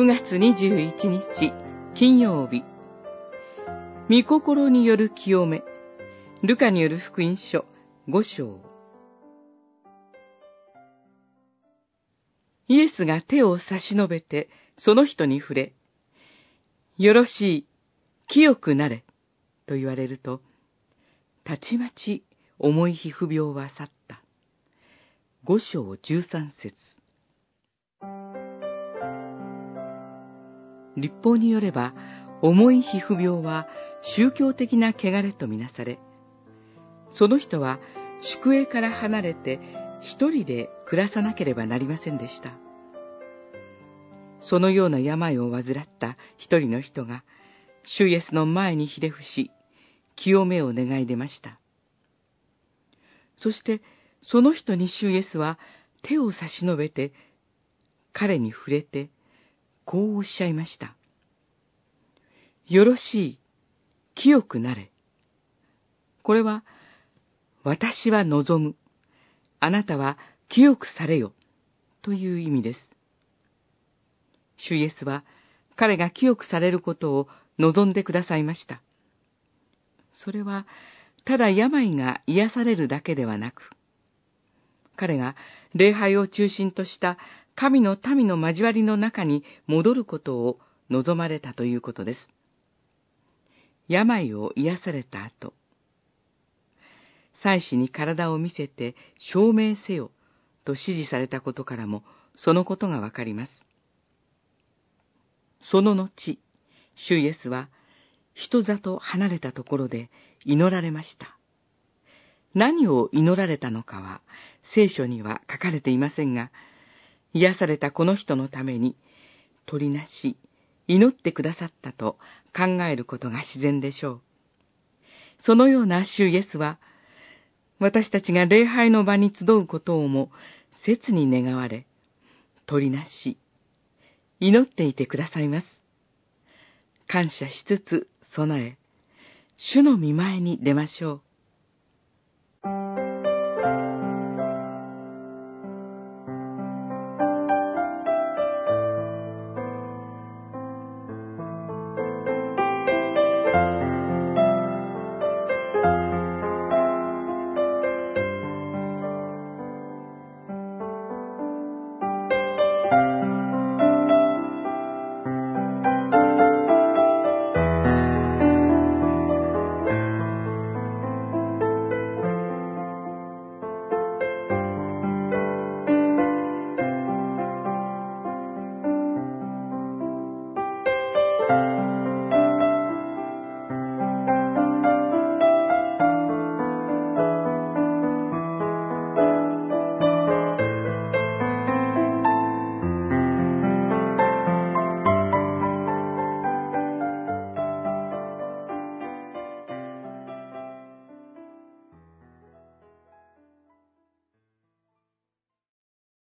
9月21日金曜日。御心による清め。ルカによる福音書5章。イエスが手を差し伸べてその人に触れ、よろしい、清くなれ、と言われると、たちまち重い皮膚病は去った。五章十三節。立法によれば、重い皮膚病は宗教的な汚れとみなされ、その人は宿営から離れて一人で暮らさなければなりませんでした。そのような病を患った一人の人が、主イエスの前にひれ伏し、清めを願い出ました。そして、その人に主イエスは手を差し伸べて、彼に触れて、こうおっしゃいました。よろしい、清くなれ。これは、私は望む。あなたは清くされよ。という意味です。主イエスは彼が清くされることを望んでくださいました。それは、ただ病が癒されるだけではなく、彼が礼拝を中心とした神の民の交わりの中に戻ることを望まれたということです。病を癒された後、祭司に体を見せて証明せよと指示されたことからもそのことがわかります。その後、主イエスは人里離れたところで祈られました。何を祈られたのかは聖書には書かれていませんが、癒されたこの人のために取りなし、祈ってくださったと考えることが自然でしょう。そのような主イエスは、私たちが礼拝の場に集うことをも切に願われ、取りなし、祈っていてくださいます。感謝しつつ備え、主の見前に出ましょう。